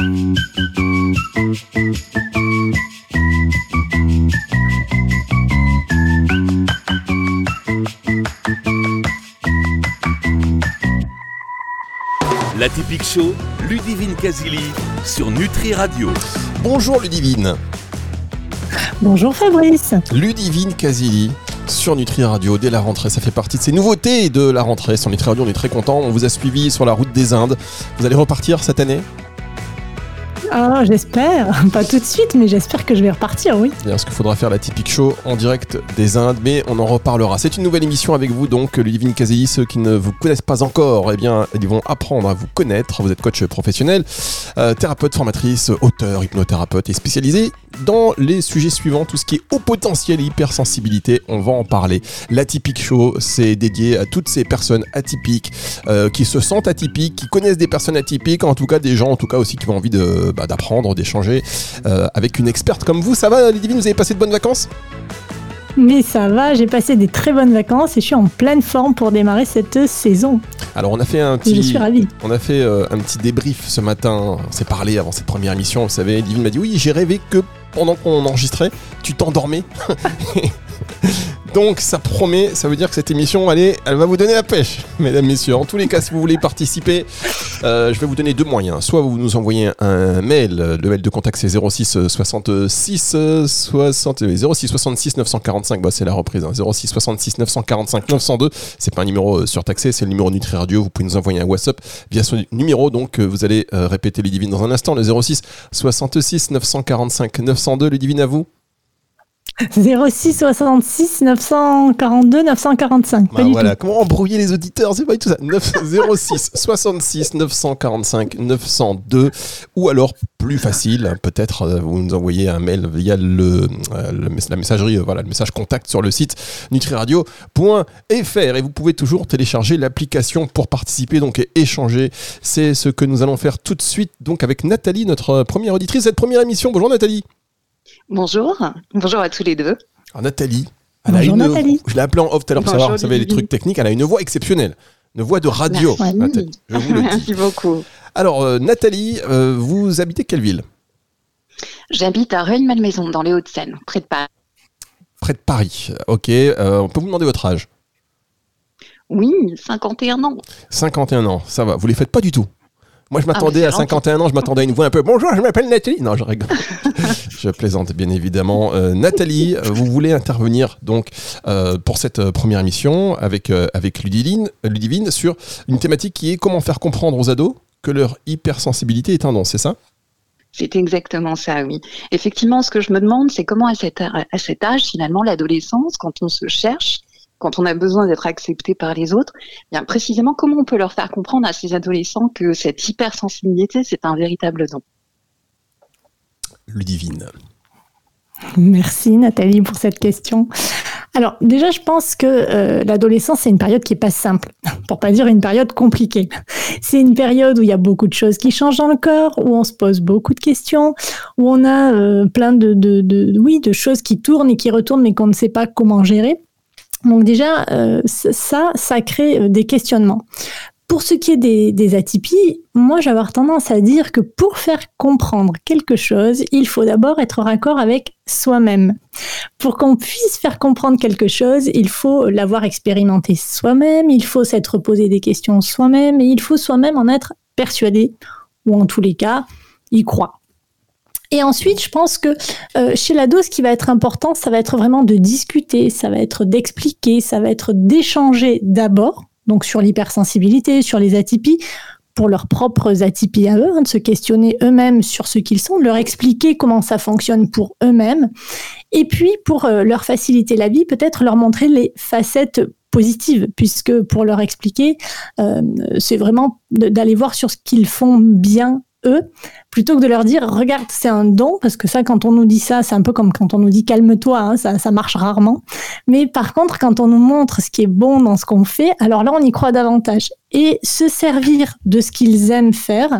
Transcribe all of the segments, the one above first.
La typique show, Ludivine Casili sur Nutri Radio. Bonjour Ludivine. Bonjour Fabrice. Ludivine Casili sur Nutri Radio dès la rentrée. Ça fait partie de ces nouveautés de la rentrée. Sur Nutri Radio, on est très content. On vous a suivi sur la route des Indes. Vous allez repartir cette année? Ah, j'espère. Pas tout de suite, mais j'espère que je vais repartir, oui. Bien, ce qu'il faudra faire la typique show en direct des Indes, mais on en reparlera. C'est une nouvelle émission avec vous, donc, Ludivine Kazei. Ceux qui ne vous connaissent pas encore, eh bien, ils vont apprendre à vous connaître. Vous êtes coach professionnel, euh, thérapeute, formatrice, auteur, hypnothérapeute et spécialisé dans les sujets suivants, tout ce qui est haut potentiel et hypersensibilité. On va en parler. La typique show, c'est dédié à toutes ces personnes atypiques, euh, qui se sentent atypiques, qui connaissent des personnes atypiques, en tout cas des gens, en tout cas aussi qui ont envie de bah, d'apprendre, d'échanger euh, avec une experte comme vous. Ça va, Lidivine Vous avez passé de bonnes vacances? Mais ça va, j'ai passé des très bonnes vacances et je suis en pleine forme pour démarrer cette saison. Alors on a fait un petit, je suis ravie. On a fait euh, un petit débrief ce matin. On s'est parlé avant cette première émission. Vous savez, Divine m'a dit oui, j'ai rêvé que pendant qu'on enregistrait, tu t'endormais. Donc ça promet, ça veut dire que cette émission, allez, elle va vous donner la pêche, mesdames, messieurs. En tous les cas, si vous voulez participer, euh, je vais vous donner deux moyens. Soit vous nous envoyez un mail, le mail de contact c'est 06 66 60, 06 66 945, bah, c'est la reprise, 06 66 945 902. C'est pas un numéro euh, surtaxé, c'est le numéro Nutri Radio. Vous pouvez nous envoyer un WhatsApp via ce numéro. Donc euh, vous allez répéter les divines dans un instant, le 06 66 945 902. Les divines à vous 06 66 942 945. voilà, comment embrouiller les auditeurs C'est pas du tout ça. 9, 06 66 945 902 ou alors plus facile, peut-être euh, vous nous envoyez un mail via le, euh, la messagerie, euh, voilà, le message contact sur le site nutriradio.fr et vous pouvez toujours télécharger l'application pour participer donc et échanger. C'est ce que nous allons faire tout de suite donc avec Nathalie, notre première auditrice cette première émission. Bonjour Nathalie. Bonjour, bonjour à tous les deux. Alors Nathalie, bonjour Nathalie. je l'ai appelée en off tout à l'heure pour savoir, vous savez, les trucs techniques, elle a une voix exceptionnelle, une voix de radio. Merci, je vous le dis. Merci beaucoup. Alors euh, Nathalie, euh, vous habitez quelle ville? J'habite à Rueil-Malmaison, dans les Hauts-de-Seine, près de Paris. Près de Paris, ok. Euh, on peut vous demander votre âge? Oui, 51 ans. 51 ans, ça va. Vous les faites pas du tout moi, je ah, m'attendais à 51 ans, je m'attendais à une voix un peu Bonjour, je m'appelle Nathalie. Non, je rigole. je plaisante, bien évidemment. Euh, Nathalie, euh, vous voulez intervenir donc euh, pour cette première émission avec, Ludivine, Ludivine sur une thématique qui est comment faire comprendre aux ados que leur hypersensibilité est un don, c'est ça? C'est exactement ça, oui. Effectivement, ce que je me demande, c'est comment à cet, à cet âge, finalement, l'adolescence, quand on se cherche, quand on a besoin d'être accepté par les autres, eh bien précisément comment on peut leur faire comprendre à ces adolescents que cette hypersensibilité, c'est un véritable don? Merci Nathalie pour cette question. Alors déjà, je pense que euh, l'adolescence, c'est une période qui est pas simple, pour pas dire une période compliquée. C'est une période où il y a beaucoup de choses qui changent dans le corps, où on se pose beaucoup de questions, où on a euh, plein de, de, oui, de choses qui tournent et qui retournent, mais qu'on ne sait pas comment gérer. Donc déjà, euh, ça, ça crée des questionnements. Pour ce qui est des, atypies, moi j'ai tendance à dire que pour faire comprendre quelque chose, il faut d'abord être raccord avec soi-même. Pour qu'on puisse faire comprendre quelque chose, il faut l'avoir expérimenté soi-même, il faut s'être posé des questions soi-même et il faut soi-même en être persuadé, ou en tous les cas, y croire. Et ensuite, je pense que euh, chez l'ado, ce qui va être important, ça va être vraiment de discuter, ça va être d'expliquer, ça va être d'échanger d'abord, donc sur l'hypersensibilité, sur les atypies, pour leurs propres atypies à eux, hein, de se questionner eux-mêmes sur ce qu'ils sont, de leur expliquer comment ça fonctionne pour eux-mêmes, et puis pour euh, leur faciliter la vie, peut-être leur montrer les facettes positives, puisque pour leur expliquer, euh, c'est vraiment d'aller voir sur ce qu'ils font bien eux, plutôt que de leur dire regarde c'est un don, parce que ça quand on nous dit ça, c'est un peu comme quand on nous dit calme-toi, hein, ça, ça marche rarement. Mais par contre quand on nous montre ce qui est bon dans ce qu'on fait, alors là on y croit davantage. Et se servir de ce qu'ils aiment faire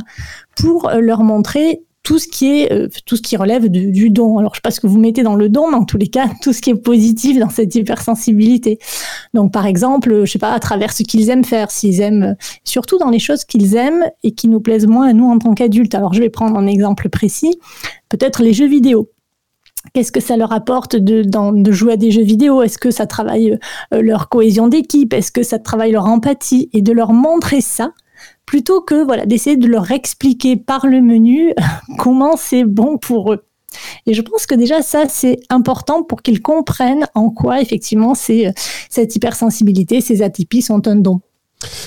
pour leur montrer tout ce qui est euh, tout ce qui relève du don. Alors je sais pas ce que vous mettez dans le don, mais en tous les cas tout ce qui est positif dans cette hypersensibilité. Donc par exemple, je sais pas à travers ce qu'ils aiment faire, s'ils aiment surtout dans les choses qu'ils aiment et qui nous plaisent moins à nous en tant qu'adultes. Alors je vais prendre un exemple précis, peut-être les jeux vidéo. Qu'est-ce que ça leur apporte de, de jouer à des jeux vidéo? Est-ce que ça travaille euh, leur cohésion d'équipe? Est-ce que ça travaille leur empathie? Et de leur montrer ça, plutôt que voilà d'essayer de leur expliquer par le menu comment c'est bon pour eux. Et je pense que déjà ça c'est important pour qu'ils comprennent en quoi effectivement cette hypersensibilité, ces atypies sont un don.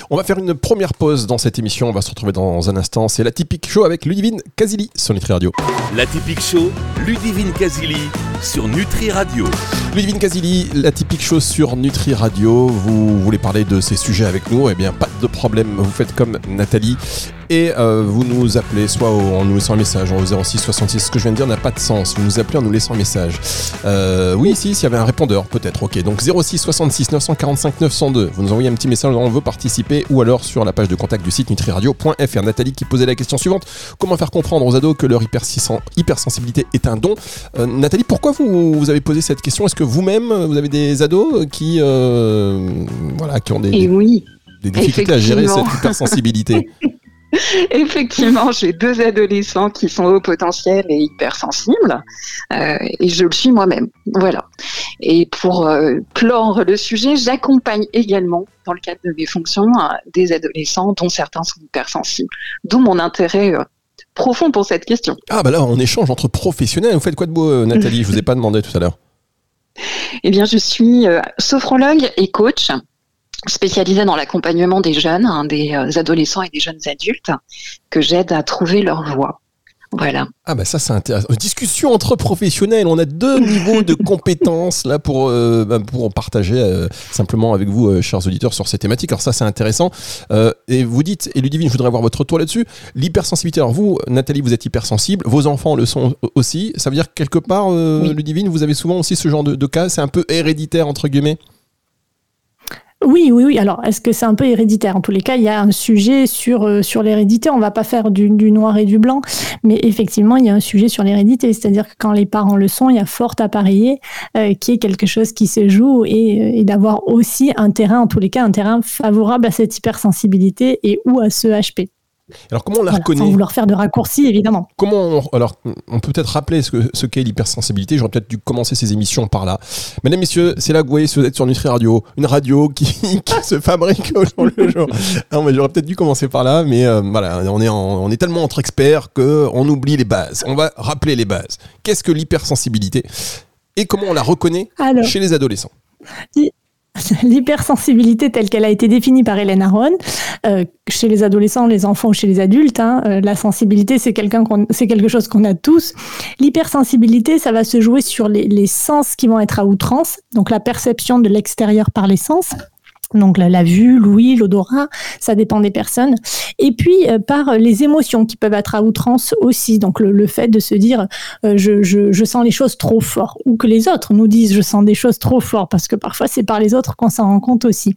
On va faire une première pause dans cette émission. On va se retrouver dans un instant. C'est la typique show avec Ludivine Kazili sur Nutri Radio. La typique show, Ludivine Kazili sur Nutri Radio. Ludivine Kazili, la typique show sur Nutri Radio. Vous voulez parler de ces sujets avec nous? Eh bien, pas de problème. Vous faites comme Nathalie et euh, vous nous appelez soit en nous laissant un message au 06 66. Ce que je viens de dire n'a pas de sens. Vous nous appelez en nous laissant un message. Euh, oui, si, s'il y avait un répondeur, peut-être. Ok, donc 06 66 945 902. Vous nous envoyez un petit message, on veut participer, ou alors sur la page de contact du site nutriradio.fr. Nathalie qui posait la question suivante comment faire comprendre aux ados que leur hypersensibilité est un don? Euh, Nathalie, pourquoi vous, vous, avez posé cette question? Est-ce que vous-même, vous avez des ados qui, voilà, qui ont des, oui, des difficultés à gérer cette hypersensibilité? Effectivement, j'ai deux adolescents qui sont au potentiel et hypersensibles, euh, et je le suis moi-même. Voilà. Et pour euh, clore le sujet, j'accompagne également, dans le cadre de mes fonctions, euh, des adolescents dont certains sont hypersensibles. D'où mon intérêt euh, profond pour cette question. Ah bah là, on échange entre professionnels. Vous faites quoi de beau, euh, Nathalie? Je vous ai pas demandé tout à l'heure. Eh bien, je suis sophrologue et coach spécialisée dans l'accompagnement des jeunes, hein, des euh, adolescents et des jeunes adultes, que j'aide à trouver leur voie. Voilà. Ah bah ça c'est intéressant. Discussion entre professionnels. On a deux niveaux de compétences là pour euh, bah, pour partager euh, simplement avec vous, chers auditeurs, sur ces thématiques. Alors ça c'est intéressant. et vous dites, et Ludivine, je voudrais avoir votre retour là-dessus. L'hypersensibilité. Alors vous, Nathalie, vous êtes hypersensible. Vos enfants le sont aussi. Ça veut dire quelque part, Ludivine, vous avez souvent aussi ce genre de, de cas. C'est un peu héréditaire entre guillemets. Oui, oui, oui. Alors, est-ce que c'est un peu héréditaire? En tous les cas, il y a un sujet sur, euh, sur l'hérédité. On va pas faire du, noir et du blanc, mais effectivement, il y a un sujet sur l'hérédité. C'est-à-dire que quand les parents le sont, il y a fort à parier euh, qui est quelque chose qui se joue et, euh, et d'avoir aussi un terrain, en tous les cas, un terrain favorable à cette hypersensibilité et ou à ce HP. Alors comment on la reconnaît Sans vouloir faire de raccourcis, évidemment. Comment on, alors on peut peut-être rappeler ce, ce qu'est l'hypersensibilité. J'aurais peut-être dû commencer ces émissions par là. Mesdames, messieurs, c'est là que vous voyez si vous êtes sur Nutri Radio, une radio qui, se fabrique au jour le jour. j'aurais peut-être dû commencer par là, mais euh, voilà, on est on est tellement entre experts que on oublie les bases. On va rappeler les bases. Qu'est-ce que l'hypersensibilité? Et comment on la reconnaît chez les adolescents? L'hypersensibilité telle qu'elle a été définie par Hélène Aron, euh, chez les adolescents, les enfants chez les adultes, hein, euh, la sensibilité c'est quelque chose qu'on a tous. L'hypersensibilité, ça va se jouer sur les sens qui vont être à outrance, donc la perception de l'extérieur par les sens donc la, vue, l'ouïe, l'odorat, ça dépend des personnes. Et puis euh, par les émotions qui peuvent être à outrance aussi, donc le, fait de se dire euh, je, je, sens les choses trop fort, ou que les autres nous disent je sens des choses trop fort, parce que parfois c'est par les autres qu'on s'en rend compte aussi.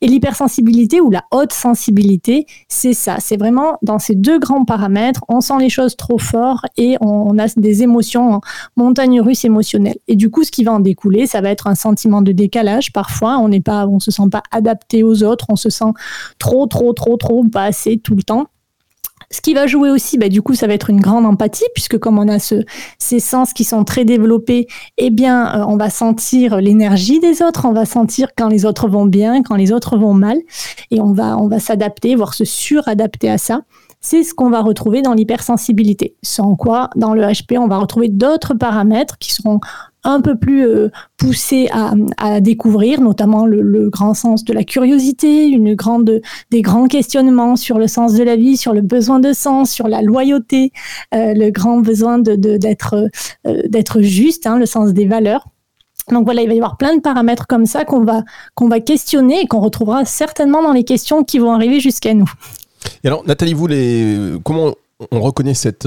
Et l'hypersensibilité ou la haute sensibilité, c'est ça, c'est vraiment dans ces deux grands paramètres, on sent les choses trop fort et on, on a des émotions en montagne russe émotionnelle. Et du coup, ce qui va en découler, ça va être un sentiment de décalage. Parfois, on n'est pas, on se sent pas adapté aux autres, on se sent trop, trop, trop, trop, pas assez tout le temps. Ce qui va jouer aussi, bah, du coup, ça va être une grande empathie, puisque comme on a ce, ces sens qui sont très développés, eh bien, euh, on va sentir l'énergie des autres, on va sentir quand les autres vont bien, quand les autres vont mal, et on va, on va s'adapter, voire se suradapter à ça. C'est ce qu'on va retrouver dans l'hypersensibilité. Sans quoi, dans le HP, on va retrouver d'autres paramètres qui seront un peu plus euh, poussé à, découvrir, notamment le, grand sens de la curiosité, des grands questionnements sur le sens de la vie, sur le besoin de sens, sur la loyauté, euh, le grand besoin euh, d'être juste, hein, le sens des valeurs. Donc voilà, il va y avoir plein de paramètres comme ça qu'on va, qu'on va questionner et qu'on retrouvera certainement dans les questions qui vont arriver jusqu'à nous. Et alors, Nathalie, vous, les, comment on reconnaît cette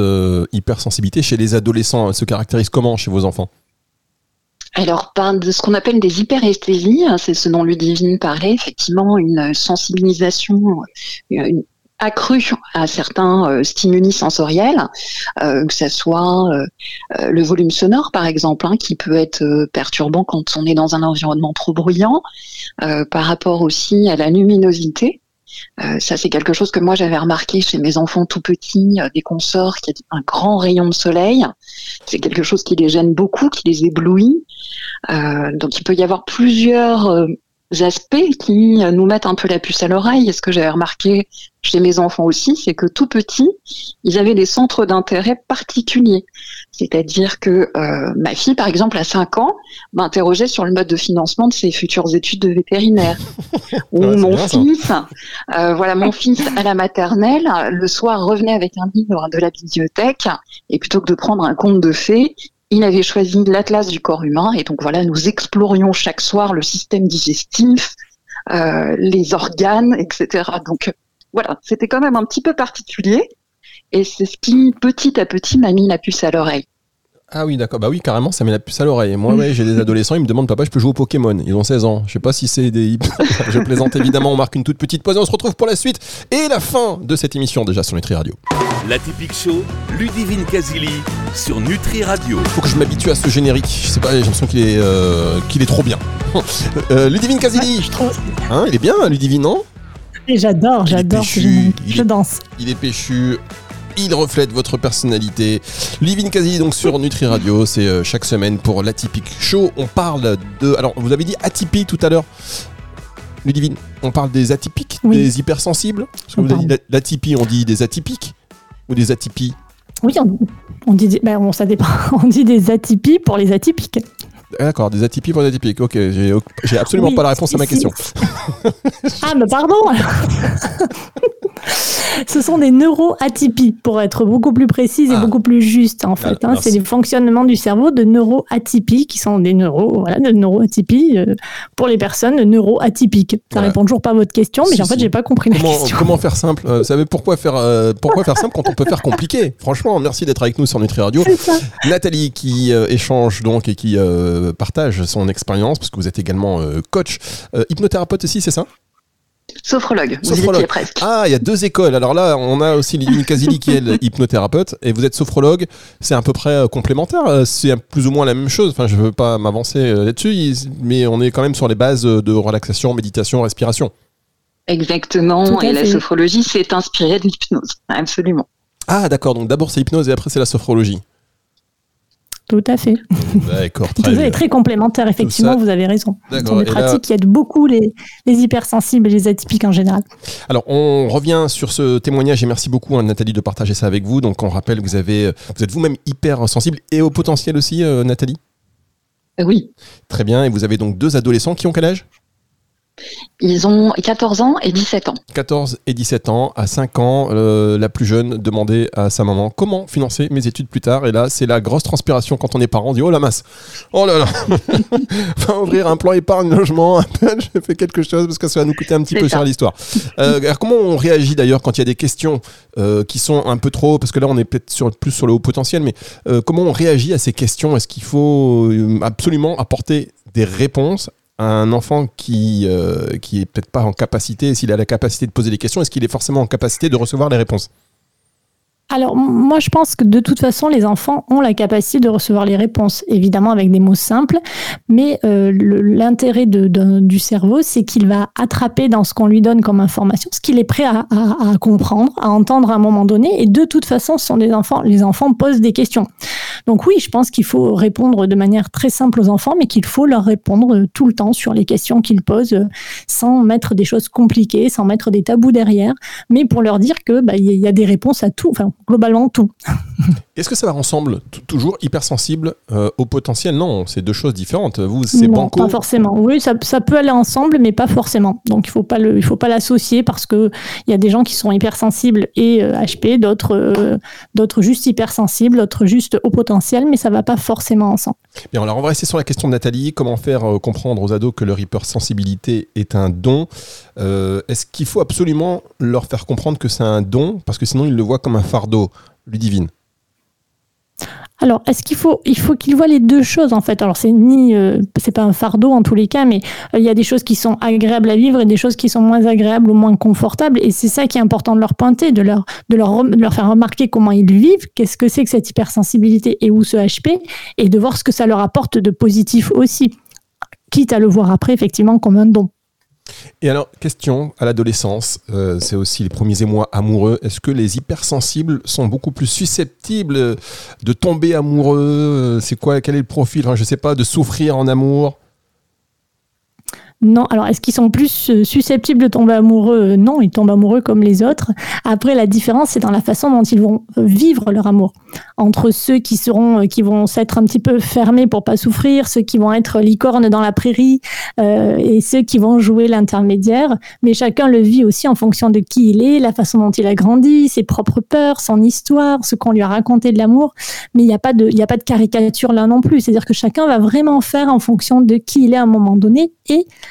hypersensibilité chez les adolescents? Elle se caractérise comment chez vos enfants? Alors, par de ce qu'on appelle des hyperesthésies, hein, c'est ce dont Ludivine parlait, effectivement, une sensibilisation accru à certains euh, stimuli sensoriels, euh, que ce soit le volume sonore par exemple, hein, qui peut être perturbant quand on est dans un environnement trop bruyant, par rapport aussi à la luminosité. ça, c'est quelque chose que moi j'avais remarqué chez mes enfants tout petits, des consorts qui a un grand rayon de soleil. C'est quelque chose qui les gêne beaucoup, qui les éblouit. Donc, il peut y avoir plusieurs aspects qui nous mettent un peu la puce à l'oreille. Et ce que j'avais remarqué chez mes enfants aussi, c'est que tout petits, ils avaient des centres d'intérêt particuliers. C'est-à-dire que euh, ma fille, par exemple, à 5 ans, m'interrogeait sur le mode de financement de ses futures études de vétérinaire. Ou mon fils, euh, voilà, mon fils à la maternelle, le soir revenait avec un livre de la bibliothèque et plutôt que de prendre un conte de fées, il avait choisi l'Atlas du corps humain et donc voilà, nous explorions chaque soir le système digestif, euh, les organes, etc. Donc voilà, c'était quand même un petit peu particulier et c'est ce qui petit à petit m'a mis la puce à l'oreille. Ah oui, d'accord. Bah oui, carrément, ça met la puce à l'oreille. Moi, ouais, j'ai des adolescents, ils me demandent, papa, je peux jouer au Pokémon? Ils ont 16 ans. Je sais pas si c'est des. je plaisante évidemment, on marque une toute petite pause et on se retrouve pour la suite et la fin de cette émission déjà sur Nutri Radio. La typique show, Ludivine Kazili sur Nutri Radio. Faut que je m'habitue à ce générique. Je sais pas, j'ai l'impression qu'il est, euh, qu'il est trop bien. euh, Ludivine Kazili. je trouve. Hein, il est bien, Ludivine, non? J'adore, j'adore. Je danse. Il est péchu il reflète votre personnalité. Living Quasi donc sur Nutri Radio, c'est euh, chaque semaine pour l'atypique show. On parle de alors vous avez dit atypique tout à l'heure. Ludivine, on parle des atypiques, des hypersensibles? Parce que vous avez dit l'atypie, on dit des atypiques ou des atypies? Oui, on, dit ben, ça dépend. On dit des atypies pour les atypiques. D'accord, des atypies pour des atypiques. Ok, j'ai absolument pas la réponse à ma question. ah, mais pardon Ce sont des neuroatypies, pour être beaucoup plus précise et ah. beaucoup plus juste, en fait. Hein. c'est les fonctionnements du cerveau de neuroatypies, qui sont des neuro, voilà, de neuroatypies euh, pour les personnes neuroatypiques. Ça ne répond toujours pas à votre question, mais en fait, j'ai pas compris comment, la question. Comment faire simple? Euh, Vous savez pourquoi faire, euh, pourquoi faire simple quand on peut faire compliqué? Franchement, merci d'être avec nous sur Nutri Radio. Nathalie qui échange donc et qui partage son expérience, parce que vous êtes également coach, hypnothérapeute aussi, c'est ça? Sophrologue, sophrologue. presque. Ah, il y a deux écoles. Alors là, on a aussi Lily Kazili qui est hypnothérapeute et vous êtes sophrologue. C'est à peu près euh, complémentaire. Euh, c'est plus ou moins la même chose. Enfin, je ne veux pas m'avancer euh, là-dessus, mais on est quand même sur les bases de relaxation, méditation, respiration. D'accord. Et la sophrologie s'est inspirée de l'hypnose. Absolument. Ah, d'accord. Donc d'abord c'est hypnose et après c'est la sophrologie. Tout à fait. D'accord. Tout ça est très complémentaire, effectivement, vous avez raison. Sont des pratiques qui aident beaucoup les, hypersensibles et les atypiques en général. Alors, on revient sur ce témoignage et merci beaucoup, hein, Nathalie, de partager ça avec vous. Donc, on rappelle que vous, avez, vous êtes vous-même hypersensible et au potentiel aussi, euh, Nathalie? Oui. Très bien. Et vous avez donc deux adolescents qui ont quel âge? Ils ont 14 ans et 17 ans. 14 et 17 ans. À 5 ans, euh, la plus jeune demandait à sa maman comment financer mes études plus tard. Et là, c'est la grosse transpiration quand on est parent. On dit Oh la masse Oh là là Enfin, ouvrir un plan épargne logement. À peine je fais quelque chose parce que ça va nous coûter un petit peu cher l'histoire. Euh, comment on réagit d'ailleurs quand il y a des questions euh, qui sont un peu trop. Parce que là, on est peut-être sur, plus sur le haut potentiel. Mais comment on réagit à ces questions? Est-ce qu'il faut absolument apporter des réponses un enfant qui, euh, qui est peut-être pas en capacité, s'il a la capacité de poser des questions, est-ce qu'il est forcément en capacité de recevoir les réponses? Alors, moi, je pense que de toute façon, les enfants ont la capacité de recevoir les réponses, évidemment avec des mots simples, mais euh, l'intérêt du cerveau, c'est qu'il va attraper dans ce qu'on lui donne comme information, ce qu'il est prêt à, comprendre, à entendre à un moment donné, et de toute façon, ce sont des enfants, les enfants posent des questions. Donc oui, je pense qu'il faut répondre de manière très simple aux enfants, mais qu'il faut leur répondre tout le temps sur les questions qu'ils posent, sans mettre des choses compliquées, sans mettre des tabous derrière, mais pour leur dire que bah, y a des réponses à tout. Globalement tout. Est-ce que ça va ensemble Toujours hypersensible euh, au potentiel? Non, c'est deux choses différentes. Vous, c'est banco Pas forcément. Oui, ça, peut aller ensemble, mais pas forcément. Donc il faut pas le, il faut pas l'associer parce que il y a des gens qui sont hypersensibles et HP, euh, d'autres, euh, d'autres juste hypersensibles, d'autres juste au potentiel, mais ça va pas forcément ensemble. Bien, alors on va rester sur la question de Nathalie. Comment faire comprendre aux ados que leur hypersensibilité est un don? Est-ce qu'il faut absolument leur faire comprendre que c'est un don? Parce que sinon ils le voient comme un fardeau, Ludivine alors, est-ce qu'il faut, il faut qu'il voit les deux choses en fait? Alors, c'est ni, euh, c'est pas un fardeau en tous les cas, mais euh, il y a des choses qui sont agréables à vivre et des choses qui sont moins agréables ou moins confortables. Et c'est ça qui est important de leur pointer, de leur, de leur, de leur faire remarquer comment ils vivent, qu'est-ce que c'est que cette hypersensibilité et où ce HP, et de voir ce que ça leur apporte de positif aussi, quitte à le voir après effectivement comme un don. Et alors, question à l'adolescence, euh, c'est aussi les premiers émois amoureux. Est-ce que les hypersensibles sont beaucoup plus susceptibles de tomber amoureux C'est quoi Quel est le profil Je ne sais pas, de souffrir en amour? Non, alors est-ce qu'ils sont plus euh, susceptibles de tomber amoureux? Non, ils tombent amoureux comme les autres. Après, la différence, c'est dans la façon dont ils vont euh, vivre leur amour. Entre ceux qui seront, euh, qui vont s'être un petit peu fermés pour pas souffrir, ceux qui vont être licornes dans la prairie euh, et ceux qui vont jouer l'intermédiaire. Mais chacun le vit aussi en fonction de qui il est, la façon dont il a grandi, ses propres peurs, son histoire, ce qu'on lui a raconté de l'amour. Mais il n'y a pas de, il a pas de caricature là non plus. C'est-à-dire que chacun va vraiment faire en fonction de qui il est à un moment donné et euh,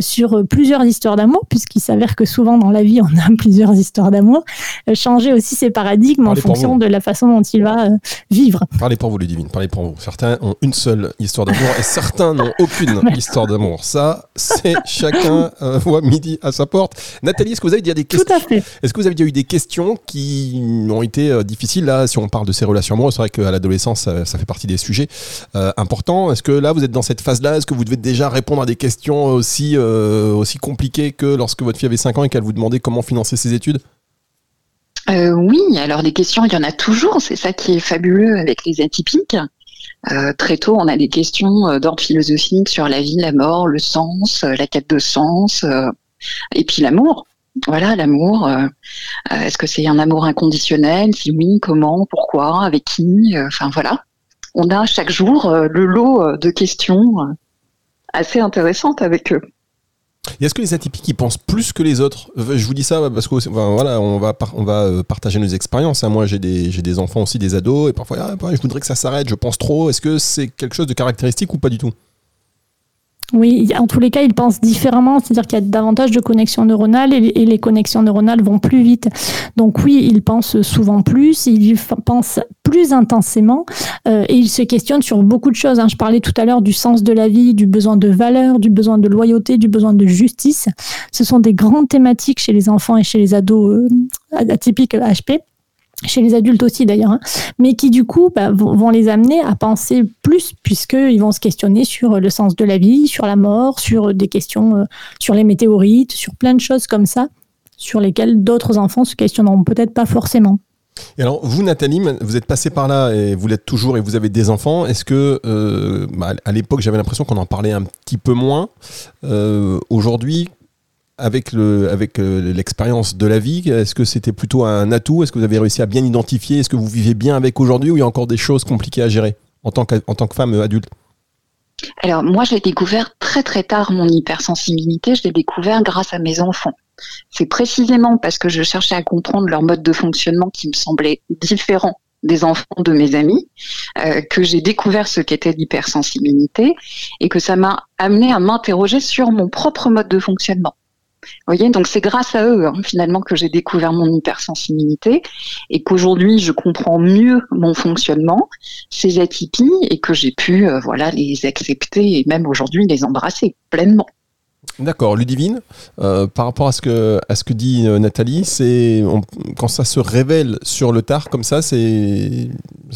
sur plusieurs histoires d'amour, puisqu'il s'avère que souvent dans la vie, on a plusieurs histoires d'amour, euh, changer aussi ses paradigmes en fonction de la façon dont il va euh, vivre. Parlez pour vous, Ludivine, parlez pour vous. Certains ont une seule histoire d'amour et certains n'ont aucune histoire d'amour. Ça, c'est chacun voit midi à sa porte. Nathalie, est-ce que vous avez déjà des questions Tout à fait. Est-ce que vous avez déjà eu des questions qui ont été difficiles là, si on parle de ces relations amoureuses C'est vrai qu'à l'adolescence, ça, ça, fait partie des sujets importants. Est-ce que là, vous êtes dans cette phase-là? Est-ce que vous devez déjà répondre à des questions aussi euh, aussi compliqué que lorsque votre fille avait 5 ans et qu'elle vous demandait comment financer ses études euh, Oui, alors des questions, il y en a toujours. C'est ça qui est fabuleux avec les atypiques. Euh, très tôt, on a des questions d'ordre philosophique sur la vie, la mort, le sens, la quête de sens, et puis l'amour. Voilà, l'amour. Est-ce que c'est un amour inconditionnel? Si oui, comment? Pourquoi? Avec qui? Enfin voilà. On a chaque jour le lot de questions assez intéressantes avec eux. Est-ce que les atypiques ils pensent plus que les autres Je vous dis ça parce que voilà, on va euh, partager nos expériences. Hein. Moi, j'ai des j'ai des enfants aussi, des ados, et parfois ah, je voudrais que ça s'arrête. Je pense trop. Est-ce que c'est quelque chose de caractéristique ou pas du tout? Oui, en tous les cas, ils pensent différemment, c'est-à-dire qu'il y a davantage de connexions neuronales et les connexions neuronales vont plus vite. Donc oui, ils pensent souvent plus, ils pensent plus intensément euh, et ils se questionnent sur beaucoup de choses. Hein. Je parlais tout à l'heure du sens de la vie, du besoin de valeur, du besoin de loyauté, du besoin de justice. Ce sont des grandes thématiques chez les enfants et chez les ados euh, atypiques HP chez les adultes aussi d'ailleurs, hein, mais qui du coup bah, vont, les amener à penser plus puisqu'ils vont se questionner sur le sens de la vie, sur la mort, sur des questions euh, sur les météorites, sur plein de choses comme ça, sur lesquelles d'autres enfants se questionneront peut-être pas forcément. Et alors, vous, Nathalie, vous êtes passée par là et vous l'êtes toujours et vous avez des enfants. Est-ce que, euh, bah, à l'époque, j'avais l'impression qu'on en parlait un petit peu moins. Euh, aujourd'hui, avec le avec euh, l'expérience de la vie, est-ce que c'était plutôt un atout? Est-ce que vous avez réussi à bien identifier? Est-ce que vous vivez bien avec aujourd'hui ou il y a encore des choses compliquées à gérer en tant que, en tant que femme adulte? Alors moi j'ai découvert très très tard mon hypersensibilité, je l'ai découvert grâce à mes enfants. C'est précisément parce que je cherchais à comprendre leur mode de fonctionnement qui me semblait différent des enfants de mes amis, euh, que j'ai découvert ce qu'était l'hypersensibilité et que ça m'a amené à m'interroger sur mon propre mode de fonctionnement donc c'est grâce à eux hein, finalement que j'ai découvert mon hypersensibilité et qu'aujourd'hui je comprends mieux mon fonctionnement, ces atypies et que j'ai pu euh, voilà les accepter et même aujourd'hui les embrasser pleinement. D'accord, Ludivine, euh, par rapport à ce que, dit euh, Nathalie, c'est quand ça se révèle sur le tard comme ça, c'est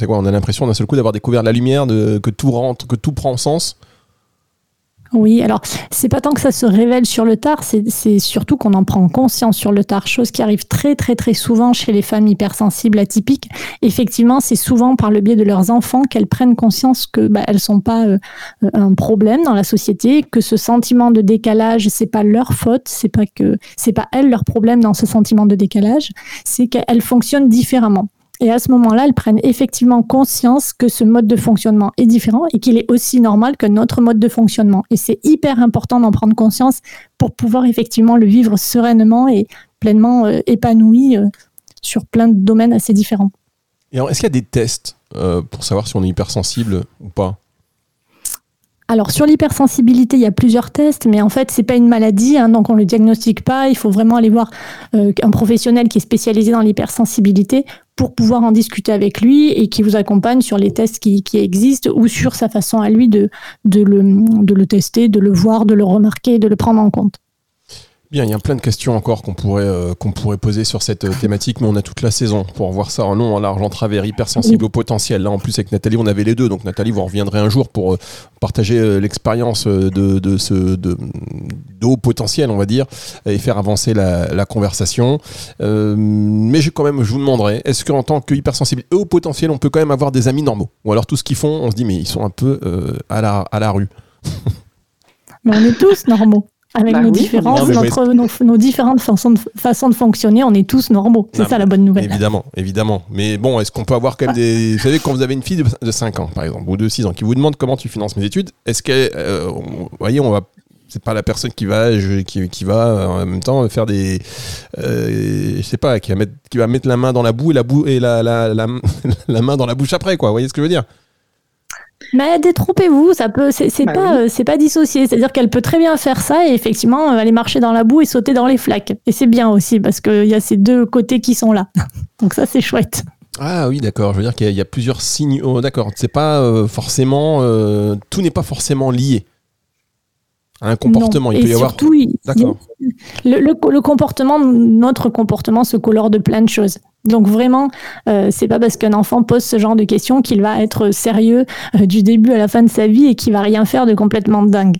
quoi? On a l'impression d'un seul coup d'avoir découvert la lumière, que tout rentre, que tout prend sens oui, alors c'est pas tant que ça se révèle sur le tard, c'est surtout qu'on en prend conscience sur le tard, chose qui arrive très très très souvent chez les femmes hypersensibles atypiques. Effectivement, c'est souvent par le biais de leurs enfants qu'elles prennent conscience que bah, elles sont pas euh, un problème dans la société, que ce sentiment de décalage c'est pas leur faute, c'est pas que c'est pas elles leur problème dans ce sentiment de décalage, c'est qu'elles fonctionnent différemment. Et à ce moment-là, elles prennent effectivement conscience que ce mode de fonctionnement est différent et qu'il est aussi normal que notre mode de fonctionnement. Et c'est hyper important d'en prendre conscience pour pouvoir effectivement le vivre sereinement et pleinement euh, épanoui euh, sur plein de domaines assez différents. Est-ce qu'il y a des tests euh, pour savoir si on est hypersensible ou pas? Alors sur l'hypersensibilité, il y a plusieurs tests, mais en fait c'est pas une maladie, hein, donc on le diagnostique pas. Il faut vraiment aller voir euh, un professionnel qui est spécialisé dans l'hypersensibilité pour pouvoir en discuter avec lui et qui vous accompagne sur les tests qui, existent ou sur sa façon à lui de le tester, de le voir, de le remarquer, de le prendre en compte. Bien, il y a plein de questions encore qu'on pourrait, euh, qu'on pourrait poser sur cette euh, thématique, mais on a toute la saison pour voir ça en long, en large, en travers, hypersensible au potentiel. Là, en plus, avec Nathalie, on avait les deux. Donc, Nathalie, vous reviendrez un jour pour euh, partager l'expérience de, de, ce de, de, haut potentiel, on va dire, et faire avancer la, conversation. mais je, quand même, je vous demanderai, est-ce qu'en tant que hypersensible et haut potentiel, on peut quand même avoir des amis normaux? Ou alors tout ce qu'ils font, on se dit, mais ils sont un peu à, la, à la rue Mais on est tous normaux. Avec bah nos différences, nos, différentes façons de, façons de fonctionner, on est tous normaux. C'est ça la bonne nouvelle. Évidemment, évidemment. Mais bon, est-ce qu'on peut avoir quand même des. Vous savez, quand vous avez une fille de, 5 ans, par exemple, ou de 6 ans, qui vous demande comment tu finances mes études, est-ce que. Euh, vous voyez, on va c'est pas la personne qui va qui, qui, va euh, en même temps faire des euh, je sais pas qui va mettre qui va mettre la main dans la boue et la boue et la, la, la, la main dans la bouche après quoi vous voyez ce que je veux dire? Mais détrompez-vous, ça peut, c'est bah pas, euh, c'est pas dissocié. C'est-à-dire qu'elle peut très bien faire ça et effectivement euh, aller marcher dans la boue et sauter dans les flaques. Et c'est bien aussi parce qu'il y a ces deux côtés qui sont là. Donc ça, c'est chouette. Ah oui, d'accord. Je veux dire qu'il y, a plusieurs signes. Oh, d'accord. C'est pas euh, forcément, tout n'est pas forcément lié un comportement. Il peut y avoir. D'accord. Le, le, comportement, notre comportement se colore de plein de choses. Donc vraiment, euh, c'est pas parce qu'un enfant pose ce genre de questions qu'il va être sérieux euh, du début à la fin de sa vie et qu'il va rien faire de complètement dingue.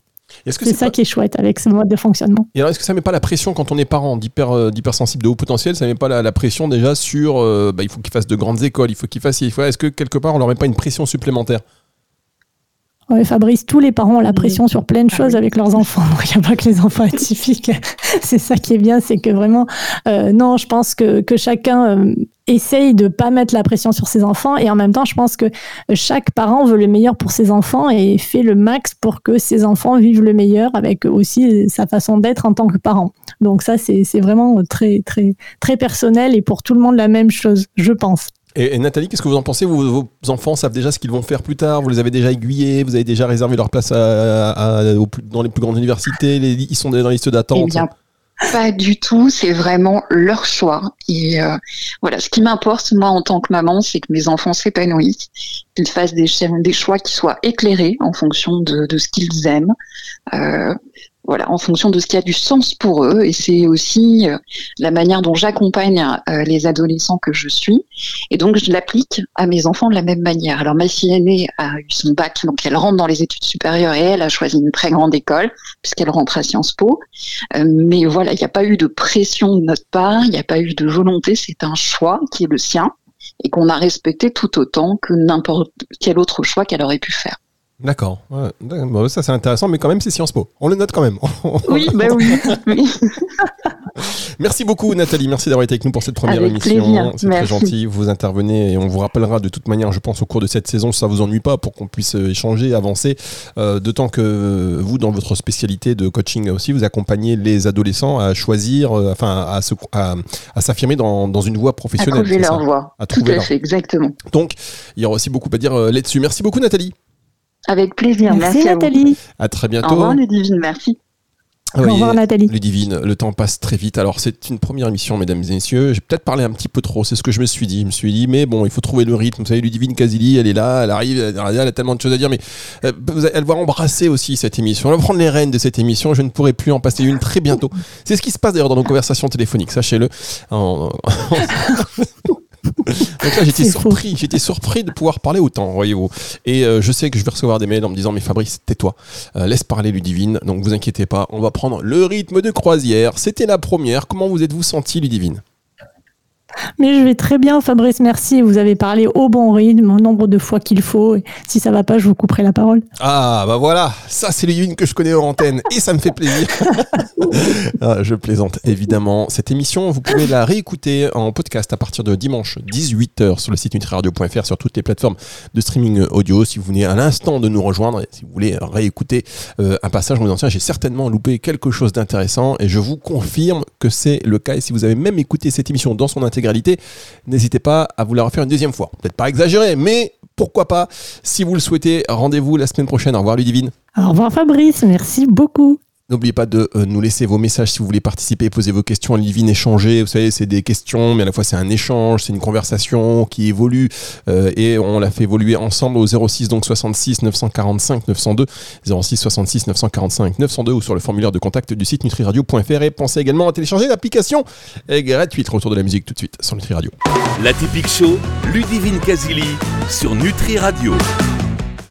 C'est ça qui est chouette avec ce mode de fonctionnement. Et alors, est-ce que ça met pas la pression quand on est parent euh, d'hypersensible de haut potentiel? Ça met pas la, pression déjà sur bah, il faut qu'il fasse de grandes écoles, il faut qu'il fasse. Est-ce que quelque part on leur met pas une pression supplémentaire? Ouais, Fabrice, tous les parents ont la pression sur plein de ah choses avec leurs enfants. Il n'y a pas que les enfants atypiques. c'est ça qui est bien, c'est que vraiment, euh, non, je pense que, que chacun euh, essaye de pas mettre la pression sur ses enfants et en même temps, je pense que chaque parent veut le meilleur pour ses enfants et fait le max pour que ses enfants vivent le meilleur avec aussi sa façon d'être en tant que parent. Donc ça, c'est vraiment très, très, très personnel et pour tout le monde la même chose, je pense. Et, Nathalie, qu'est-ce que vous en pensez vos, enfants savent déjà ce qu'ils vont faire plus tard Vous les avez déjà aiguillés Vous avez déjà réservé leur place dans les plus grandes universités Ils sont dans la liste d'attente eh pas du tout. C'est vraiment leur choix. Et euh, voilà, ce qui m'importe, moi, en tant que maman, c'est que mes enfants s'épanouissent, qu'ils fassent des, choix qui soient éclairés en fonction de, de ce qu'ils aiment. Euh, voilà, en fonction de ce qui a du sens pour eux. Et c'est aussi euh, la manière dont j'accompagne euh, les adolescents que je suis. Et donc, je l'applique à mes enfants de la même manière. Alors, ma fille aînée a eu son bac, donc elle rentre dans les études supérieures et elle a choisi une très grande école puisqu'elle rentre à Sciences Po. Euh, mais voilà, il n'y a pas eu de pression de notre part, il n'y a pas eu de volonté, c'est un choix qui est le sien et qu'on a respecté tout autant que n'importe quel autre choix qu'elle aurait pu faire. D'accord. Ouais, ça c'est intéressant, mais quand même c'est Sciences Po. On le note quand même. Oui, bah oui. merci beaucoup Nathalie, merci d'avoir été avec nous pour cette première émission. C'est très gentil. Vous intervenez et on vous rappellera de toute manière, je pense, au cours de cette saison, ça vous ennuie pas, pour qu'on puisse euh, échanger, avancer. Euh, D'autant que vous, dans votre spécialité de coaching aussi, vous accompagnez les adolescents à choisir, euh, enfin à, à, s'affirmer dans, dans, une voie professionnelle. À trouver leur voie. À Tout à fait, exactement. Donc, il y aura aussi beaucoup à dire euh, là-dessus. Merci beaucoup Nathalie. Avec plaisir. Merci, Nathalie. À, très bientôt. Au revoir, Ludivine. Merci. Au revoir Nathalie. Ludivine, le temps passe très vite. Alors c'est une première émission, mesdames et messieurs. J'ai peut-être parlé un petit peu trop, c'est ce que je me suis dit. Je me suis dit, mais bon, il faut trouver le rythme. Vous savez, Ludivine Casili, elle est là, elle arrive, elle a tellement de choses à dire, mais euh, elle va embrasser aussi cette émission. Elle va prendre les rênes de cette émission. Je ne pourrai plus en passer une très bientôt. C'est ce qui se passe d'ailleurs dans nos conversations téléphoniques, sachez-le. Donc là, j'étais surpris, j'étais surpris de pouvoir parler autant, voyez-vous. Et euh, je sais que je vais recevoir des mails en me disant, mais Fabrice, tais-toi, euh, laisse parler Ludivine. Donc vous inquiétez pas, on va prendre le rythme de croisière. C'était la première. Comment vous êtes-vous senti, Ludivine? Mais je vais très bien, Fabrice, merci. Vous avez parlé au bon rythme, au nombre de fois qu'il faut. si ça va pas, je vous couperai la parole. Ah, bah voilà, ça c'est les que je connais en antenne et ça me fait plaisir. Ah, je plaisante, évidemment. Cette émission, vous pouvez la réécouter en podcast à partir de dimanche 18h sur le site nutriradio.fr, sur toutes les plateformes de streaming audio. Si vous venez à l'instant de nous rejoindre, si vous voulez réécouter euh, un passage de ancien, j'ai certainement loupé quelque chose d'intéressant et je vous confirme que c'est le cas. Et si vous avez même écouté cette émission dans son intégralité, n'hésitez pas à vous la refaire une deuxième fois. Peut-être pas exagéré, mais pourquoi pas Si vous le souhaitez, rendez-vous la semaine prochaine. Au revoir Ludivine. Au revoir Fabrice, merci beaucoup. N'oubliez pas de euh, nous laisser vos messages si vous voulez participer, poser vos questions à Livine, échanger. Vous savez, c'est des questions, mais à la fois c'est un échange, c'est une conversation qui évolue euh, et on l'a fait évoluer ensemble au 06 donc 66 945 902 06 66 945 902 ou sur le formulaire de contact du site nutriradio.fr et pensez également à télécharger l'application gratuite. Retour de la musique tout de suite sur Nutri Radio. La typique show, Ludivine Casili sur Nutri Radio.